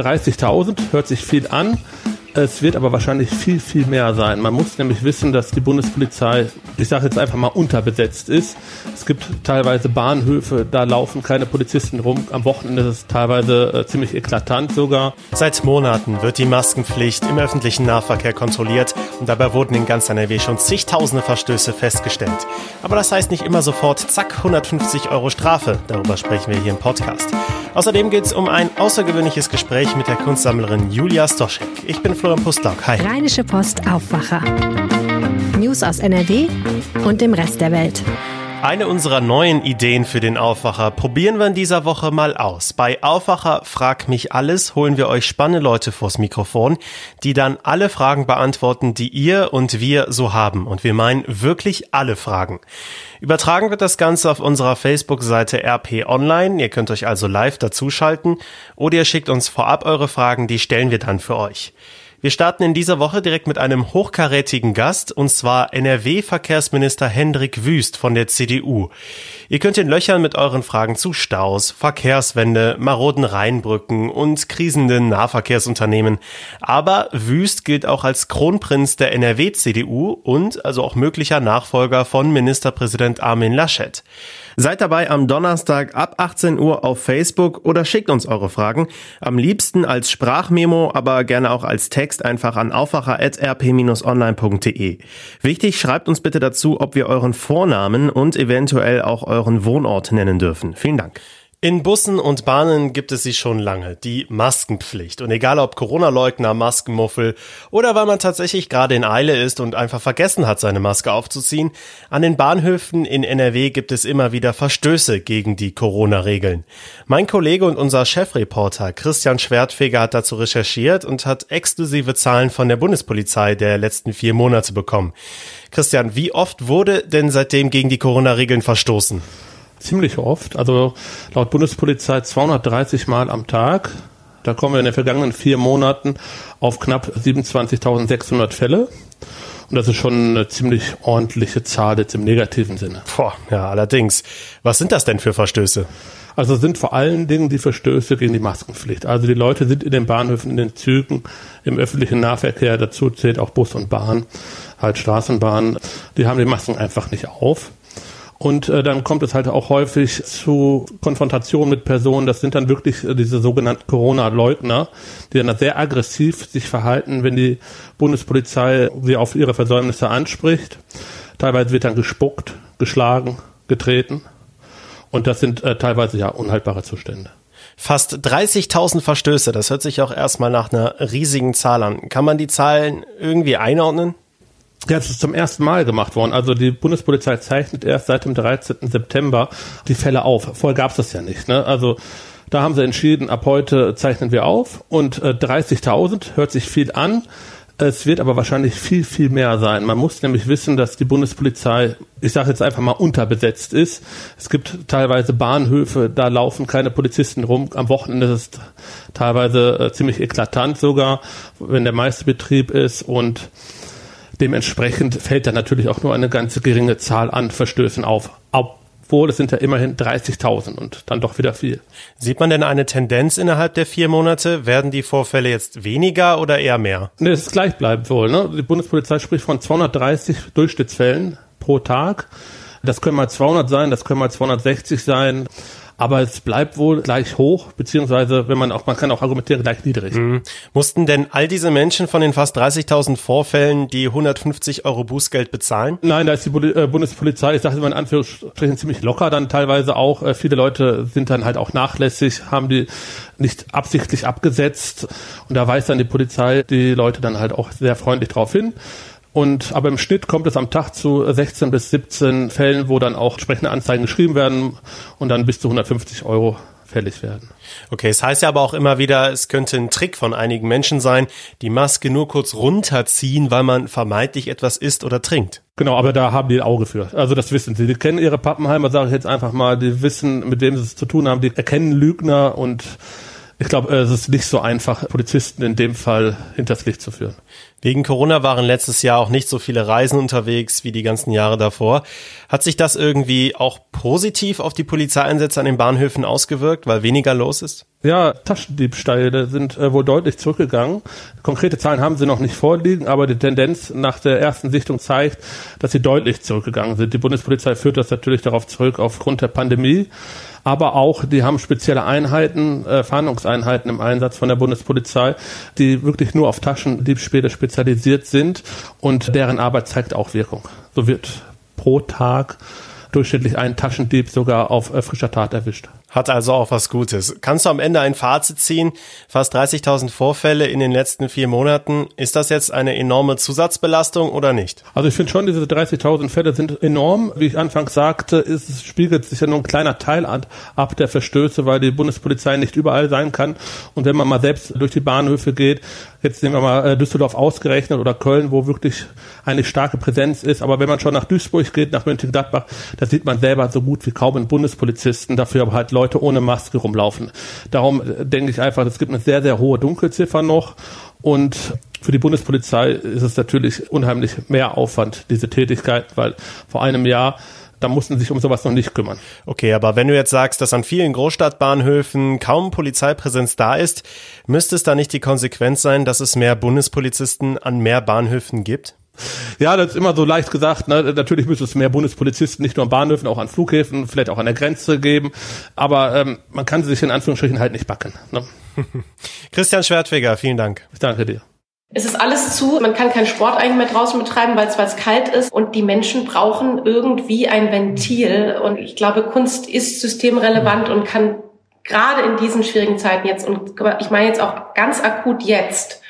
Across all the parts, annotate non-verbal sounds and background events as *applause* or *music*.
30.000 hört sich viel an. Es wird aber wahrscheinlich viel, viel mehr sein. Man muss nämlich wissen, dass die Bundespolizei, ich sage jetzt einfach mal, unterbesetzt ist. Es gibt teilweise Bahnhöfe, da laufen keine Polizisten rum. Am Wochenende ist es teilweise äh, ziemlich eklatant sogar. Seit Monaten wird die Maskenpflicht im öffentlichen Nahverkehr kontrolliert und dabei wurden in ganz NRW schon zigtausende Verstöße festgestellt. Aber das heißt nicht immer sofort, zack, 150 Euro Strafe. Darüber sprechen wir hier im Podcast. Außerdem geht es um ein außergewöhnliches Gespräch mit der Kunstsammlerin Julia Stoschek. Ich bin Florian Pustlauk. Hi. Rheinische Post Aufwacher. News aus NRW und dem Rest der Welt. Eine unserer neuen Ideen für den Aufwacher probieren wir in dieser Woche mal aus. Bei Aufwacher Frag mich alles holen wir euch spannende Leute vors Mikrofon, die dann alle Fragen beantworten, die ihr und wir so haben. Und wir meinen wirklich alle Fragen. Übertragen wird das Ganze auf unserer Facebook-Seite RP Online. Ihr könnt euch also live dazuschalten oder ihr schickt uns vorab eure Fragen, die stellen wir dann für euch. Wir starten in dieser Woche direkt mit einem hochkarätigen Gast, und zwar NRW-Verkehrsminister Hendrik Wüst von der CDU. Ihr könnt ihn löchern mit euren Fragen zu Staus, Verkehrswende, maroden Rheinbrücken und krisenden Nahverkehrsunternehmen. Aber Wüst gilt auch als Kronprinz der NRW-CDU und also auch möglicher Nachfolger von Ministerpräsident Armin Laschet. Seid dabei am Donnerstag ab 18 Uhr auf Facebook oder schickt uns eure Fragen. Am liebsten als Sprachmemo, aber gerne auch als Text einfach an aufwacher.rp-online.de. Wichtig, schreibt uns bitte dazu, ob wir euren Vornamen und eventuell auch euren Wohnort nennen dürfen. Vielen Dank. In Bussen und Bahnen gibt es sie schon lange, die Maskenpflicht. Und egal ob Corona-Leugner, Maskenmuffel oder weil man tatsächlich gerade in Eile ist und einfach vergessen hat, seine Maske aufzuziehen, an den Bahnhöfen in NRW gibt es immer wieder Verstöße gegen die Corona-Regeln. Mein Kollege und unser Chefreporter Christian Schwertfeger hat dazu recherchiert und hat exklusive Zahlen von der Bundespolizei der letzten vier Monate bekommen. Christian, wie oft wurde denn seitdem gegen die Corona-Regeln verstoßen? Ziemlich oft. Also laut Bundespolizei 230 Mal am Tag. Da kommen wir in den vergangenen vier Monaten auf knapp 27.600 Fälle. Und das ist schon eine ziemlich ordentliche Zahl jetzt im negativen Sinne. Boah, ja, allerdings. Was sind das denn für Verstöße? Also sind vor allen Dingen die Verstöße gegen die Maskenpflicht. Also die Leute sind in den Bahnhöfen, in den Zügen, im öffentlichen Nahverkehr, dazu zählt auch Bus und Bahn, halt Straßenbahn, die haben die Masken einfach nicht auf. Und äh, dann kommt es halt auch häufig zu Konfrontationen mit Personen. Das sind dann wirklich äh, diese sogenannten Corona-Leugner, die dann sehr aggressiv sich verhalten, wenn die Bundespolizei sie auf ihre Versäumnisse anspricht. Teilweise wird dann gespuckt, geschlagen, getreten. Und das sind äh, teilweise ja unhaltbare Zustände. Fast 30.000 Verstöße, das hört sich auch erstmal nach einer riesigen Zahl an. Kann man die Zahlen irgendwie einordnen? Ja, es ist zum ersten Mal gemacht worden. Also die Bundespolizei zeichnet erst seit dem 13. September die Fälle auf. Vorher gab es das ja nicht. Ne? Also da haben sie entschieden, ab heute zeichnen wir auf und äh, 30.000 hört sich viel an. Es wird aber wahrscheinlich viel, viel mehr sein. Man muss nämlich wissen, dass die Bundespolizei, ich sage jetzt einfach mal, unterbesetzt ist. Es gibt teilweise Bahnhöfe, da laufen keine Polizisten rum. Am Wochenende ist es teilweise äh, ziemlich eklatant sogar, wenn der meiste Betrieb ist und Dementsprechend fällt da natürlich auch nur eine ganz geringe Zahl an Verstößen auf. Obwohl es sind ja immerhin 30.000 und dann doch wieder viel. Sieht man denn eine Tendenz innerhalb der vier Monate? Werden die Vorfälle jetzt weniger oder eher mehr? Nee, es ist gleichbleibend wohl. Ne? Die Bundespolizei spricht von 230 Durchschnittsfällen pro Tag. Das können mal 200 sein, das können mal 260 sein aber es bleibt wohl gleich hoch, beziehungsweise wenn man auch, man kann auch argumentieren, gleich niedrig. Mhm. Mussten denn all diese Menschen von den fast 30.000 Vorfällen die 150 Euro Bußgeld bezahlen? Nein, da ist die äh, Bundespolizei, ich sage immer in Anführungsstrichen, ziemlich locker dann teilweise auch. Äh, viele Leute sind dann halt auch nachlässig, haben die nicht absichtlich abgesetzt und da weist dann die Polizei die Leute dann halt auch sehr freundlich drauf hin. Und aber im Schnitt kommt es am Tag zu 16 bis 17 Fällen, wo dann auch entsprechende Anzeigen geschrieben werden und dann bis zu 150 Euro fällig werden. Okay, es heißt ja aber auch immer wieder, es könnte ein Trick von einigen Menschen sein, die Maske nur kurz runterziehen, weil man vermeintlich etwas isst oder trinkt. Genau, aber da haben die ein Auge für. Also das wissen sie. Die kennen ihre Pappenheimer, sage ich jetzt einfach mal, die wissen, mit wem sie es zu tun haben, die erkennen Lügner und ich glaube, es ist nicht so einfach, Polizisten in dem Fall hinters Licht zu führen. Wegen Corona waren letztes Jahr auch nicht so viele Reisen unterwegs wie die ganzen Jahre davor. Hat sich das irgendwie auch positiv auf die Polizeieinsätze an den Bahnhöfen ausgewirkt, weil weniger los ist? Ja, Taschendiebstähle sind äh, wohl deutlich zurückgegangen. Konkrete Zahlen haben sie noch nicht vorliegen, aber die Tendenz nach der ersten Sichtung zeigt, dass sie deutlich zurückgegangen sind. Die Bundespolizei führt das natürlich darauf zurück aufgrund der Pandemie aber auch, die haben spezielle Einheiten, äh, Fahndungseinheiten im Einsatz von der Bundespolizei, die wirklich nur auf Taschendiebstähle spezialisiert sind und deren Arbeit zeigt auch Wirkung. So wird pro Tag durchschnittlich ein Taschendieb sogar auf äh, frischer Tat erwischt. Hat also auch was Gutes. Kannst du am Ende ein Fazit ziehen? Fast 30.000 Vorfälle in den letzten vier Monaten. Ist das jetzt eine enorme Zusatzbelastung oder nicht? Also ich finde schon, diese 30.000 Fälle sind enorm. Wie ich anfangs sagte, ist, es spiegelt sich ja nur ein kleiner Teil ab der Verstöße, weil die Bundespolizei nicht überall sein kann. Und wenn man mal selbst durch die Bahnhöfe geht, jetzt nehmen wir mal äh, Düsseldorf ausgerechnet oder Köln, wo wirklich eine starke Präsenz ist. Aber wenn man schon nach Duisburg geht, nach Mönchengladbach, da sieht man selber so gut wie kaum einen Bundespolizisten. Dafür aber halt Leute ohne Maske rumlaufen. Darum äh, denke ich einfach, es gibt eine sehr, sehr hohe Dunkelziffer noch und für die Bundespolizei ist es natürlich unheimlich mehr Aufwand, diese Tätigkeit, weil vor einem Jahr da mussten sich um sowas noch nicht kümmern. Okay, aber wenn du jetzt sagst, dass an vielen Großstadtbahnhöfen kaum Polizeipräsenz da ist, müsste es da nicht die Konsequenz sein, dass es mehr Bundespolizisten an mehr Bahnhöfen gibt? Ja, das ist immer so leicht gesagt. Ne? Natürlich müsste es mehr Bundespolizisten nicht nur an Bahnhöfen, auch an Flughäfen, vielleicht auch an der Grenze geben. Aber ähm, man kann sich in Anführungsstrichen halt nicht backen. Ne? *laughs* Christian Schwertfeger, vielen Dank. Ich danke dir. Es ist alles zu, man kann keinen Sport eigentlich mehr draußen betreiben, weil es weil es kalt ist und die Menschen brauchen irgendwie ein Ventil und ich glaube, Kunst ist systemrelevant und kann gerade in diesen schwierigen Zeiten jetzt und ich meine jetzt auch ganz akut jetzt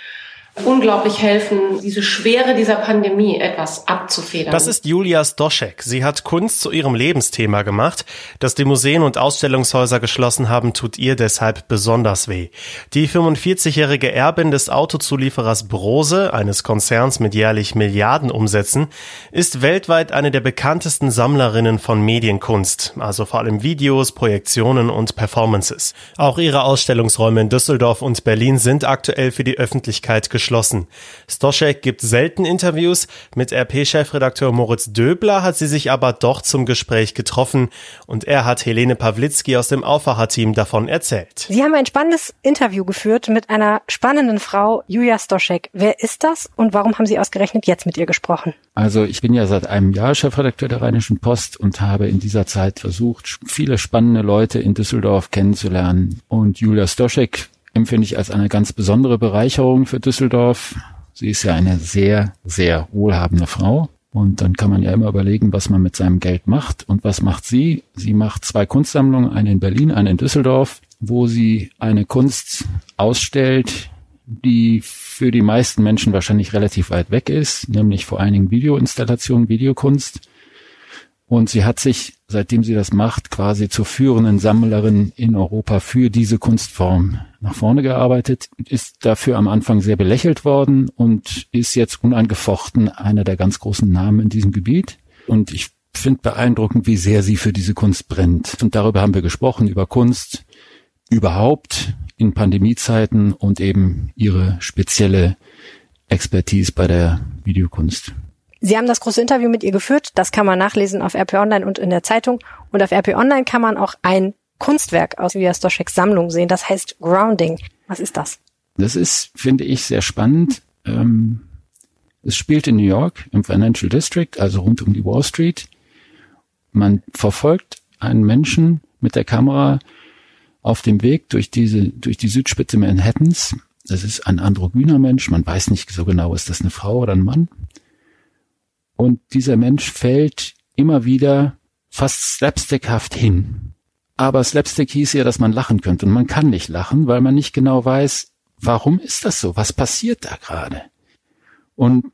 unglaublich helfen, diese Schwere dieser Pandemie etwas abzufedern. Das ist Julia Stoschek. Sie hat Kunst zu ihrem Lebensthema gemacht. Dass die Museen und Ausstellungshäuser geschlossen haben, tut ihr deshalb besonders weh. Die 45-jährige Erbin des Autozulieferers Brose, eines Konzerns mit jährlich Milliarden Umsätzen, ist weltweit eine der bekanntesten Sammlerinnen von Medienkunst, also vor allem Videos, Projektionen und Performances. Auch ihre Ausstellungsräume in Düsseldorf und Berlin sind aktuell für die Öffentlichkeit geschlossen geschlossen. Stoschek gibt selten Interviews. Mit RP-Chefredakteur Moritz Döbler hat sie sich aber doch zum Gespräch getroffen und er hat Helene Pawlitzki aus dem Aufwacherteam davon erzählt. Sie haben ein spannendes Interview geführt mit einer spannenden Frau, Julia Stoschek. Wer ist das und warum haben Sie ausgerechnet jetzt mit ihr gesprochen? Also ich bin ja seit einem Jahr Chefredakteur der Rheinischen Post und habe in dieser Zeit versucht, viele spannende Leute in Düsseldorf kennenzulernen. Und Julia Stoschek empfinde ich als eine ganz besondere Bereicherung für Düsseldorf. Sie ist ja eine sehr, sehr wohlhabende Frau. Und dann kann man ja immer überlegen, was man mit seinem Geld macht. Und was macht sie? Sie macht zwei Kunstsammlungen, eine in Berlin, eine in Düsseldorf, wo sie eine Kunst ausstellt, die für die meisten Menschen wahrscheinlich relativ weit weg ist, nämlich vor allen Dingen Videoinstallation, Videokunst. Und sie hat sich, seitdem sie das macht, quasi zur führenden Sammlerin in Europa für diese Kunstform nach vorne gearbeitet, ist dafür am Anfang sehr belächelt worden und ist jetzt unangefochten einer der ganz großen Namen in diesem Gebiet. Und ich finde beeindruckend, wie sehr sie für diese Kunst brennt. Und darüber haben wir gesprochen, über Kunst überhaupt in Pandemiezeiten und eben ihre spezielle Expertise bei der Videokunst. Sie haben das große Interview mit ihr geführt. Das kann man nachlesen auf RP Online und in der Zeitung. Und auf RP Online kann man auch ein Kunstwerk aus Julia Stoscheks Sammlung sehen. Das heißt Grounding. Was ist das? Das ist, finde ich, sehr spannend. Ähm, es spielt in New York im Financial District, also rund um die Wall Street. Man verfolgt einen Menschen mit der Kamera auf dem Weg durch diese, durch die Südspitze Manhattans. Das ist ein androgyner Mensch. Man weiß nicht so genau, ist das eine Frau oder ein Mann. Und dieser Mensch fällt immer wieder fast slapstickhaft hin. Aber Slapstick hieß ja, dass man lachen könnte. Und man kann nicht lachen, weil man nicht genau weiß, warum ist das so? Was passiert da gerade? Und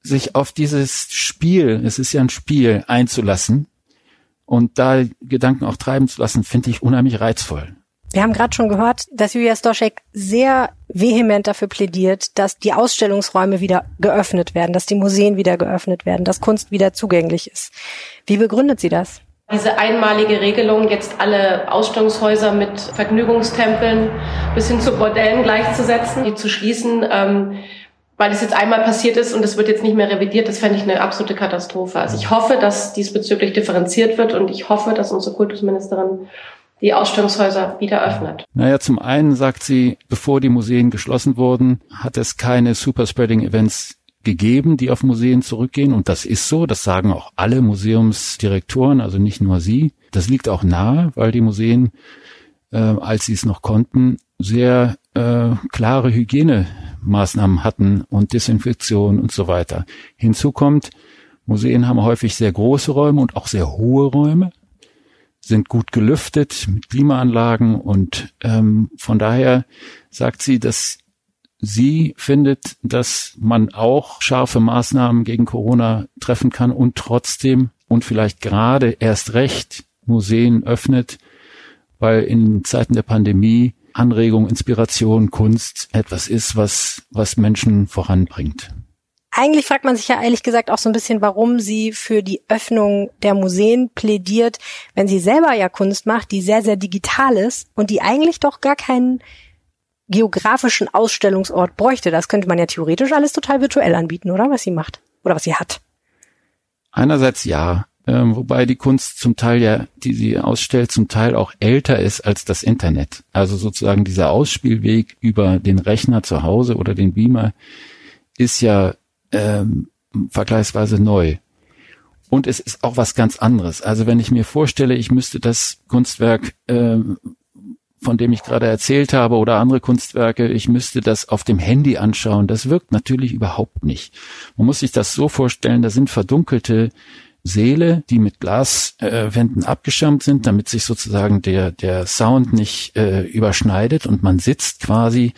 sich auf dieses Spiel, es ist ja ein Spiel, einzulassen und da Gedanken auch treiben zu lassen, finde ich unheimlich reizvoll. Wir haben gerade schon gehört, dass Julia Stoschek sehr vehement dafür plädiert, dass die Ausstellungsräume wieder geöffnet werden, dass die Museen wieder geöffnet werden, dass Kunst wieder zugänglich ist. Wie begründet sie das? Diese einmalige Regelung, jetzt alle Ausstellungshäuser mit Vergnügungstempeln bis hin zu Bordellen gleichzusetzen, die zu schließen, ähm, weil es jetzt einmal passiert ist und es wird jetzt nicht mehr revidiert, das fände ich eine absolute Katastrophe. Also ich hoffe, dass diesbezüglich differenziert wird und ich hoffe, dass unsere Kultusministerin die Ausstellungshäuser wieder öffnet. Naja, zum einen sagt sie, bevor die Museen geschlossen wurden, hat es keine Superspreading-Events gegeben, die auf Museen zurückgehen. Und das ist so, das sagen auch alle Museumsdirektoren, also nicht nur sie. Das liegt auch nahe, weil die Museen, äh, als sie es noch konnten, sehr äh, klare Hygienemaßnahmen hatten und Desinfektion und so weiter. Hinzu kommt, Museen haben häufig sehr große Räume und auch sehr hohe Räume sind gut gelüftet mit Klimaanlagen und ähm, von daher sagt sie, dass sie findet, dass man auch scharfe Maßnahmen gegen Corona treffen kann und trotzdem und vielleicht gerade erst recht Museen öffnet, weil in Zeiten der Pandemie Anregung, Inspiration, Kunst etwas ist, was, was Menschen voranbringt. Eigentlich fragt man sich ja ehrlich gesagt auch so ein bisschen, warum sie für die Öffnung der Museen plädiert, wenn sie selber ja Kunst macht, die sehr, sehr digital ist und die eigentlich doch gar keinen geografischen Ausstellungsort bräuchte. Das könnte man ja theoretisch alles total virtuell anbieten, oder? Was sie macht. Oder was sie hat. Einerseits ja, ähm, wobei die Kunst zum Teil ja, die sie ausstellt, zum Teil auch älter ist als das Internet. Also sozusagen dieser Ausspielweg über den Rechner zu Hause oder den Beamer ist ja ähm, vergleichsweise neu. Und es ist auch was ganz anderes. Also wenn ich mir vorstelle, ich müsste das Kunstwerk, ähm, von dem ich gerade erzählt habe, oder andere Kunstwerke, ich müsste das auf dem Handy anschauen, das wirkt natürlich überhaupt nicht. Man muss sich das so vorstellen, da sind verdunkelte Säle, die mit Glaswänden äh, abgeschirmt sind, damit sich sozusagen der, der Sound nicht äh, überschneidet und man sitzt quasi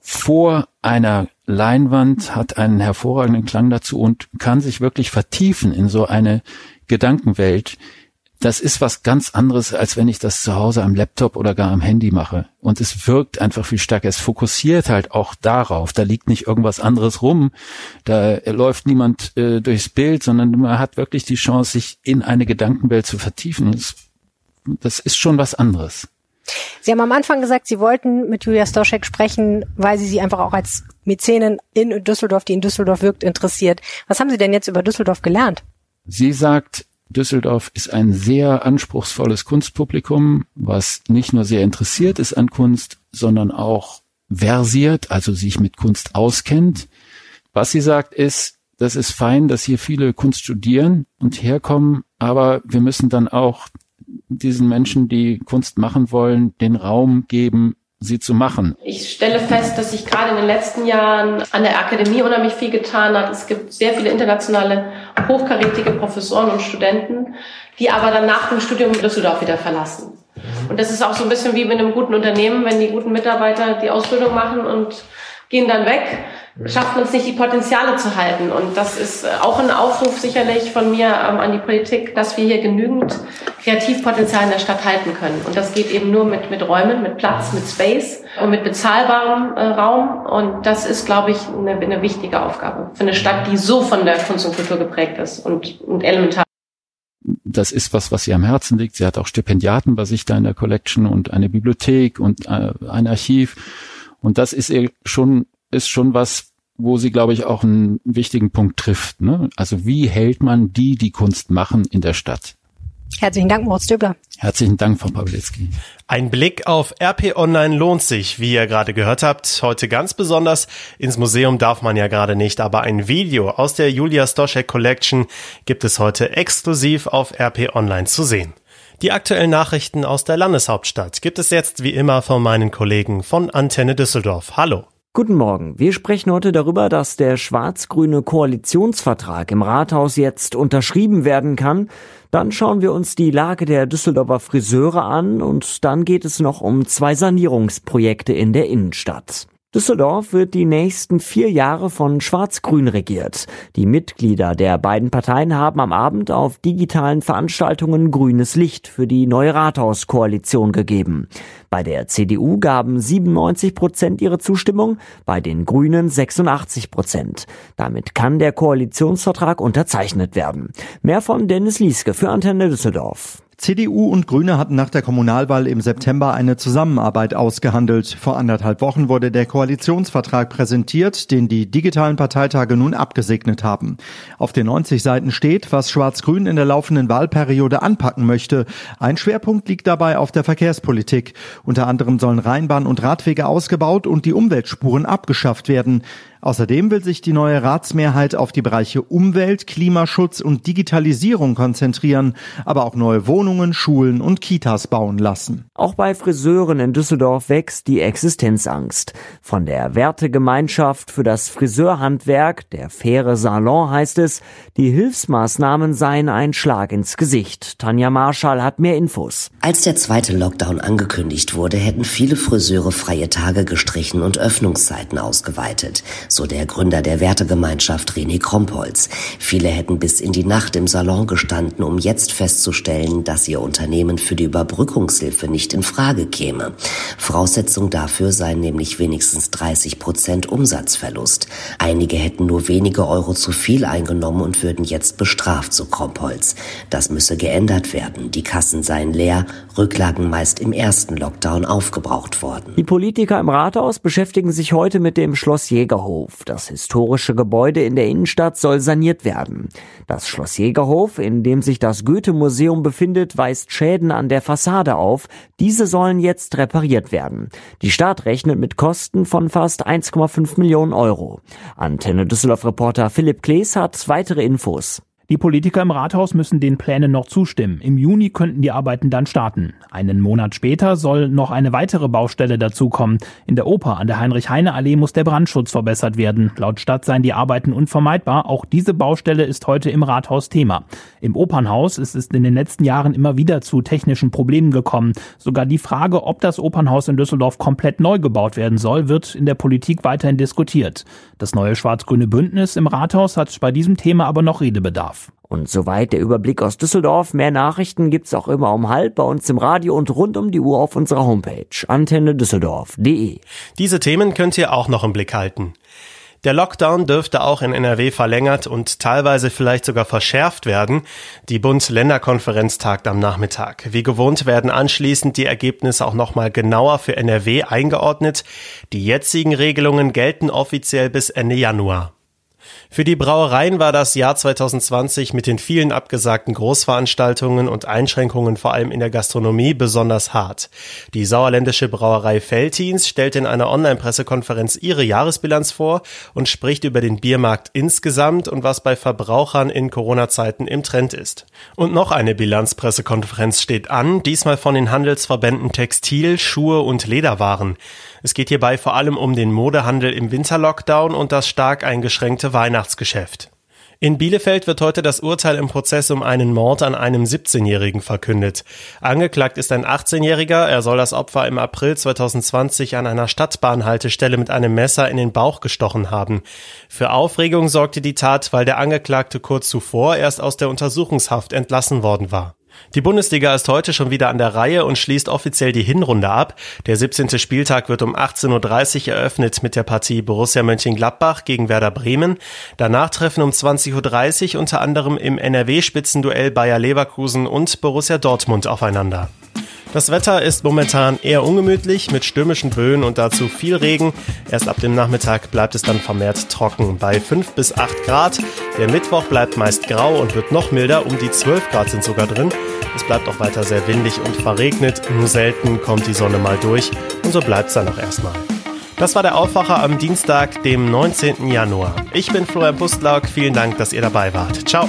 vor einer Leinwand, hat einen hervorragenden Klang dazu und kann sich wirklich vertiefen in so eine Gedankenwelt. Das ist was ganz anderes, als wenn ich das zu Hause am Laptop oder gar am Handy mache. Und es wirkt einfach viel stärker. Es fokussiert halt auch darauf. Da liegt nicht irgendwas anderes rum. Da läuft niemand äh, durchs Bild, sondern man hat wirklich die Chance, sich in eine Gedankenwelt zu vertiefen. Das, das ist schon was anderes. Sie haben am Anfang gesagt, Sie wollten mit Julia Stoschek sprechen, weil Sie sie einfach auch als Mäzenin in Düsseldorf, die in Düsseldorf wirkt, interessiert. Was haben Sie denn jetzt über Düsseldorf gelernt? Sie sagt, Düsseldorf ist ein sehr anspruchsvolles Kunstpublikum, was nicht nur sehr interessiert ist an Kunst, sondern auch versiert, also sich mit Kunst auskennt. Was sie sagt ist, das ist fein, dass hier viele Kunst studieren und herkommen, aber wir müssen dann auch diesen Menschen, die Kunst machen wollen, den Raum geben, sie zu machen? Ich stelle fest, dass sich gerade in den letzten Jahren an der Akademie unheimlich viel getan hat. Es gibt sehr viele internationale, hochkarätige Professoren und Studenten, die aber dann nach dem Studium Düsseldorf wieder verlassen. Und das ist auch so ein bisschen wie mit einem guten Unternehmen, wenn die guten Mitarbeiter die Ausbildung machen und gehen dann weg, schafft man es nicht, die Potenziale zu halten. Und das ist auch ein Aufruf sicherlich von mir ähm, an die Politik, dass wir hier genügend Kreativpotenzial in der Stadt halten können. Und das geht eben nur mit, mit Räumen, mit Platz, mit Space und mit bezahlbarem äh, Raum. Und das ist, glaube ich, eine, eine wichtige Aufgabe für eine Stadt, die so von der Kunst und Kultur geprägt ist und, und elementar das ist was, was ihr am Herzen liegt. Sie hat auch Stipendiaten bei sich da in der Collection und eine Bibliothek und äh, ein Archiv. Und das ist ihr schon, ist schon was, wo sie, glaube ich, auch einen wichtigen Punkt trifft. Ne? Also wie hält man die, die Kunst machen, in der Stadt? Herzlichen Dank, Moritz Döbler. Herzlichen Dank, Frau Pawlitzki. Ein Blick auf RP Online lohnt sich, wie ihr gerade gehört habt. Heute ganz besonders. Ins Museum darf man ja gerade nicht, aber ein Video aus der Julia Stoschek Collection gibt es heute exklusiv auf RP Online zu sehen. Die aktuellen Nachrichten aus der Landeshauptstadt gibt es jetzt wie immer von meinen Kollegen von Antenne Düsseldorf. Hallo. Guten Morgen. Wir sprechen heute darüber, dass der schwarz-grüne Koalitionsvertrag im Rathaus jetzt unterschrieben werden kann. Dann schauen wir uns die Lage der Düsseldorfer Friseure an und dann geht es noch um zwei Sanierungsprojekte in der Innenstadt. Düsseldorf wird die nächsten vier Jahre von Schwarz-Grün regiert. Die Mitglieder der beiden Parteien haben am Abend auf digitalen Veranstaltungen grünes Licht für die neue Rathauskoalition gegeben. Bei der CDU gaben 97 Prozent ihre Zustimmung, bei den Grünen 86 Prozent. Damit kann der Koalitionsvertrag unterzeichnet werden. Mehr von Dennis Lieske für Antenne Düsseldorf. CDU und Grüne hatten nach der Kommunalwahl im September eine Zusammenarbeit ausgehandelt. Vor anderthalb Wochen wurde der Koalitionsvertrag präsentiert, den die digitalen Parteitage nun abgesegnet haben. Auf den 90 Seiten steht, was Schwarz-Grün in der laufenden Wahlperiode anpacken möchte. Ein Schwerpunkt liegt dabei auf der Verkehrspolitik. Unter anderem sollen Rheinbahn und Radwege ausgebaut und die Umweltspuren abgeschafft werden. Außerdem will sich die neue Ratsmehrheit auf die Bereiche Umwelt, Klimaschutz und Digitalisierung konzentrieren, aber auch neue Wohnungen, Schulen und Kitas bauen lassen. Auch bei Friseuren in Düsseldorf wächst die Existenzangst. Von der Wertegemeinschaft für das Friseurhandwerk, der faire Salon heißt es, die Hilfsmaßnahmen seien ein Schlag ins Gesicht. Tanja Marschall hat mehr Infos. Als der zweite Lockdown angekündigt wurde, hätten viele Friseure freie Tage gestrichen und Öffnungszeiten ausgeweitet so der Gründer der Wertegemeinschaft René Krompholz. Viele hätten bis in die Nacht im Salon gestanden, um jetzt festzustellen, dass ihr Unternehmen für die Überbrückungshilfe nicht in Frage käme. Voraussetzung dafür seien nämlich wenigstens 30 Prozent Umsatzverlust. Einige hätten nur wenige Euro zu viel eingenommen und würden jetzt bestraft, so Krompholz. Das müsse geändert werden. Die Kassen seien leer, Rücklagen meist im ersten Lockdown aufgebraucht worden. Die Politiker im Rathaus beschäftigen sich heute mit dem Schloss Jägerhof. Jägerhof. Das historische Gebäude in der Innenstadt soll saniert werden. Das Schloss Jägerhof, in dem sich das Goethe-Museum befindet, weist Schäden an der Fassade auf. Diese sollen jetzt repariert werden. Die Stadt rechnet mit Kosten von fast 1,5 Millionen Euro. Antenne Düsseldorf-Reporter Philipp Klees hat weitere Infos. Die Politiker im Rathaus müssen den Plänen noch zustimmen. Im Juni könnten die Arbeiten dann starten. Einen Monat später soll noch eine weitere Baustelle dazukommen. In der Oper an der Heinrich-Heine-Allee muss der Brandschutz verbessert werden. Laut Stadt seien die Arbeiten unvermeidbar. Auch diese Baustelle ist heute im Rathaus Thema. Im Opernhaus ist es in den letzten Jahren immer wieder zu technischen Problemen gekommen. Sogar die Frage, ob das Opernhaus in Düsseldorf komplett neu gebaut werden soll, wird in der Politik weiterhin diskutiert. Das neue schwarz-grüne Bündnis im Rathaus hat bei diesem Thema aber noch Redebedarf. Und soweit der Überblick aus Düsseldorf. Mehr Nachrichten gibt's auch immer um halb bei uns im Radio und rund um die Uhr auf unserer Homepage antennedüsseldorf.de. Diese Themen könnt ihr auch noch im Blick halten. Der Lockdown dürfte auch in NRW verlängert und teilweise vielleicht sogar verschärft werden. Die Bund-Länder-Konferenz tagt am Nachmittag. Wie gewohnt werden anschließend die Ergebnisse auch nochmal genauer für NRW eingeordnet. Die jetzigen Regelungen gelten offiziell bis Ende Januar. Für die Brauereien war das Jahr 2020 mit den vielen abgesagten Großveranstaltungen und Einschränkungen vor allem in der Gastronomie besonders hart. Die sauerländische Brauerei Feltins stellt in einer Online-Pressekonferenz ihre Jahresbilanz vor und spricht über den Biermarkt insgesamt und was bei Verbrauchern in Corona-Zeiten im Trend ist. Und noch eine Bilanzpressekonferenz steht an, diesmal von den Handelsverbänden Textil, Schuhe und Lederwaren. Es geht hierbei vor allem um den Modehandel im Winterlockdown und das stark eingeschränkte Weihnachtsgeschäft. In Bielefeld wird heute das Urteil im Prozess um einen Mord an einem 17-Jährigen verkündet. Angeklagt ist ein 18-Jähriger. Er soll das Opfer im April 2020 an einer Stadtbahnhaltestelle mit einem Messer in den Bauch gestochen haben. Für Aufregung sorgte die Tat, weil der Angeklagte kurz zuvor erst aus der Untersuchungshaft entlassen worden war. Die Bundesliga ist heute schon wieder an der Reihe und schließt offiziell die Hinrunde ab. Der 17. Spieltag wird um 18.30 Uhr eröffnet mit der Partie Borussia Mönchengladbach gegen Werder Bremen. Danach treffen um 20.30 Uhr unter anderem im NRW-Spitzenduell Bayer Leverkusen und Borussia Dortmund aufeinander. Das Wetter ist momentan eher ungemütlich mit stürmischen Böen und dazu viel Regen. Erst ab dem Nachmittag bleibt es dann vermehrt trocken bei 5 bis 8 Grad. Der Mittwoch bleibt meist grau und wird noch milder, um die 12 Grad sind sogar drin. Es bleibt auch weiter sehr windig und verregnet, nur selten kommt die Sonne mal durch und so bleibt es dann auch erstmal. Das war der Aufwacher am Dienstag, dem 19. Januar. Ich bin Florian Pustlauk, vielen Dank, dass ihr dabei wart. Ciao.